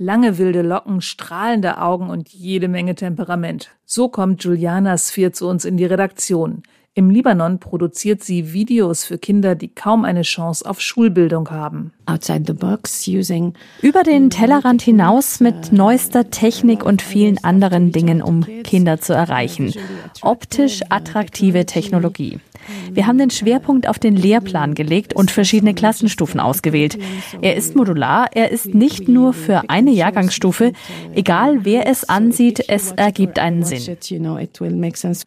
Lange wilde Locken, strahlende Augen und jede Menge Temperament. So kommt Juliana Sphir zu uns in die Redaktion. Im Libanon produziert sie Videos für Kinder, die kaum eine Chance auf Schulbildung haben. Über den Tellerrand hinaus mit neuester Technik und vielen anderen Dingen, um Kinder zu erreichen. Optisch attraktive Technologie. Wir haben den Schwerpunkt auf den Lehrplan gelegt und verschiedene Klassenstufen ausgewählt. Er ist modular, er ist nicht nur für eine Jahrgangsstufe. Egal wer es ansieht, es ergibt einen Sinn.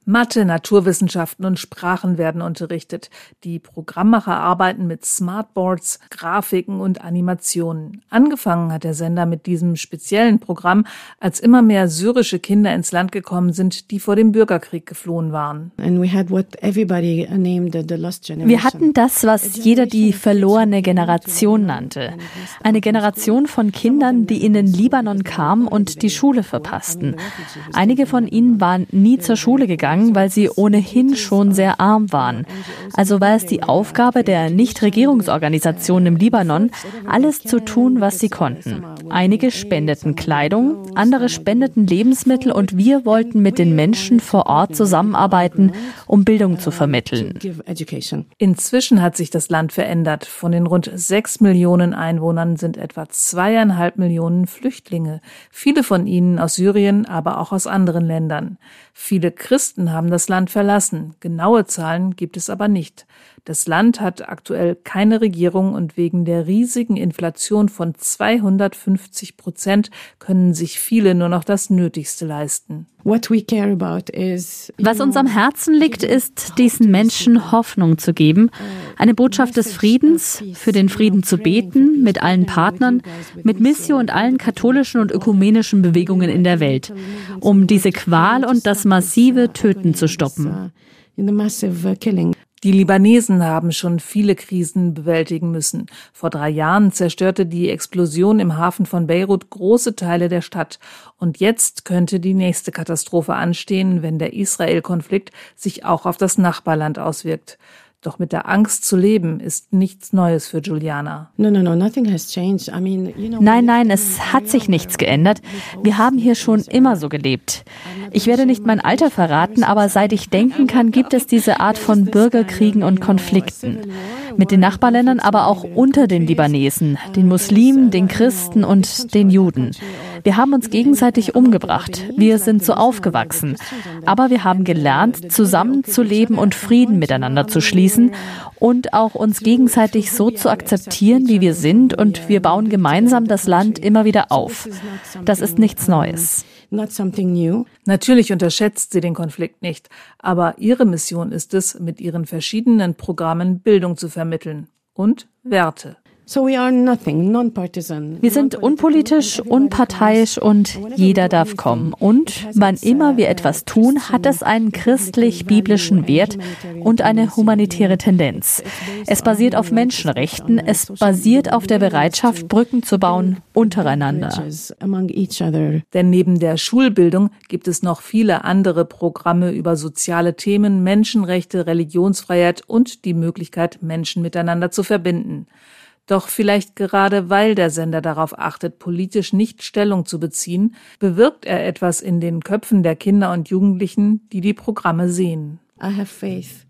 Mathe, Naturwissenschaften und Sprachen werden unterrichtet. Die Programmmacher arbeiten mit Smartboards, Grafiken und Animationen. Angefangen hat der Sender mit diesem speziellen Programm, als immer mehr syrische Kinder ins Land gekommen sind, die vor dem Bürgerkrieg geflohen waren. Wir hatten das, was jeder die verlorene Generation nannte. Eine Generation von Kindern, die in den Libanon kamen und die Schule verpassten. Einige von ihnen waren nie zur Schule gegangen, weil sie ohnehin schon sehr arm waren. Also war es die Aufgabe der Nichtregierungsorganisationen im Libanon, alles zu tun, was sie konnten. Einige spendeten Kleidung, andere spendeten Lebensmittel und wir wollten mit den Menschen vor Ort zusammenarbeiten, um Bildung zu vermitteln. Inzwischen hat sich das Land verändert. Von den rund sechs Millionen Einwohnern sind etwa zweieinhalb Millionen Flüchtlinge. Viele von ihnen aus Syrien, aber auch aus anderen Ländern. Viele Christen haben das Land verlassen. Genaue Zahlen gibt es aber nicht. Das Land hat aktuell keine Regierung und wegen der riesigen Inflation von 250 Prozent können sich viele nur noch das Nötigste leisten. Was uns am Herzen liegt, ist, diesen Menschen Hoffnung zu geben, eine Botschaft des Friedens, für den Frieden zu beten, mit allen Partnern, mit Missio und allen katholischen und ökumenischen Bewegungen in der Welt, um diese Qual und das massive Töten zu stoppen. Die Libanesen haben schon viele Krisen bewältigen müssen. Vor drei Jahren zerstörte die Explosion im Hafen von Beirut große Teile der Stadt. Und jetzt könnte die nächste Katastrophe anstehen, wenn der Israel-Konflikt sich auch auf das Nachbarland auswirkt. Doch mit der Angst zu leben ist nichts Neues für Juliana. Nein, nein, es hat sich nichts geändert. Wir haben hier schon immer so gelebt. Ich werde nicht mein Alter verraten, aber seit ich denken kann, gibt es diese Art von Bürgerkriegen und Konflikten. Mit den Nachbarländern, aber auch unter den Libanesen, den Muslimen, den Christen und den Juden. Wir haben uns gegenseitig umgebracht. Wir sind so aufgewachsen. Aber wir haben gelernt, zusammenzuleben und Frieden miteinander zu schließen und auch uns gegenseitig so zu akzeptieren, wie wir sind. Und wir bauen gemeinsam das Land immer wieder auf. Das ist nichts Neues. Natürlich unterschätzt sie den Konflikt nicht, aber ihre Mission ist es, mit ihren verschiedenen Programmen Bildung zu vermitteln und Werte. Wir sind unpolitisch, unparteiisch und jeder darf kommen. Und wann immer wir etwas tun, hat es einen christlich-biblischen Wert und eine humanitäre Tendenz. Es basiert auf Menschenrechten, es basiert auf der Bereitschaft, Brücken zu bauen untereinander. Denn neben der Schulbildung gibt es noch viele andere Programme über soziale Themen, Menschenrechte, Religionsfreiheit und die Möglichkeit, Menschen miteinander zu verbinden. Doch vielleicht gerade weil der Sender darauf achtet, politisch nicht Stellung zu beziehen, bewirkt er etwas in den Köpfen der Kinder und Jugendlichen, die die Programme sehen.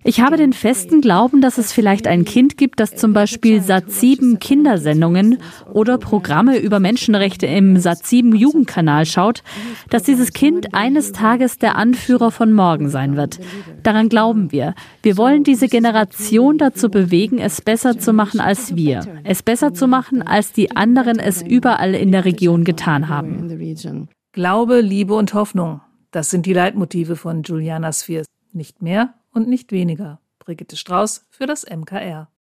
Ich habe den festen Glauben, dass es vielleicht ein Kind gibt, das zum Beispiel Sat7 Kindersendungen oder Programme über Menschenrechte im Sat7 Jugendkanal schaut, dass dieses Kind eines Tages der Anführer von morgen sein wird. Daran glauben wir. Wir wollen diese Generation dazu bewegen, es besser zu machen als wir, es besser zu machen, als die anderen es überall in der Region getan haben. Glaube, Liebe und Hoffnung. Das sind die Leitmotive von Juliana Spheres. Nicht mehr und nicht weniger. Brigitte Strauß für das MKR.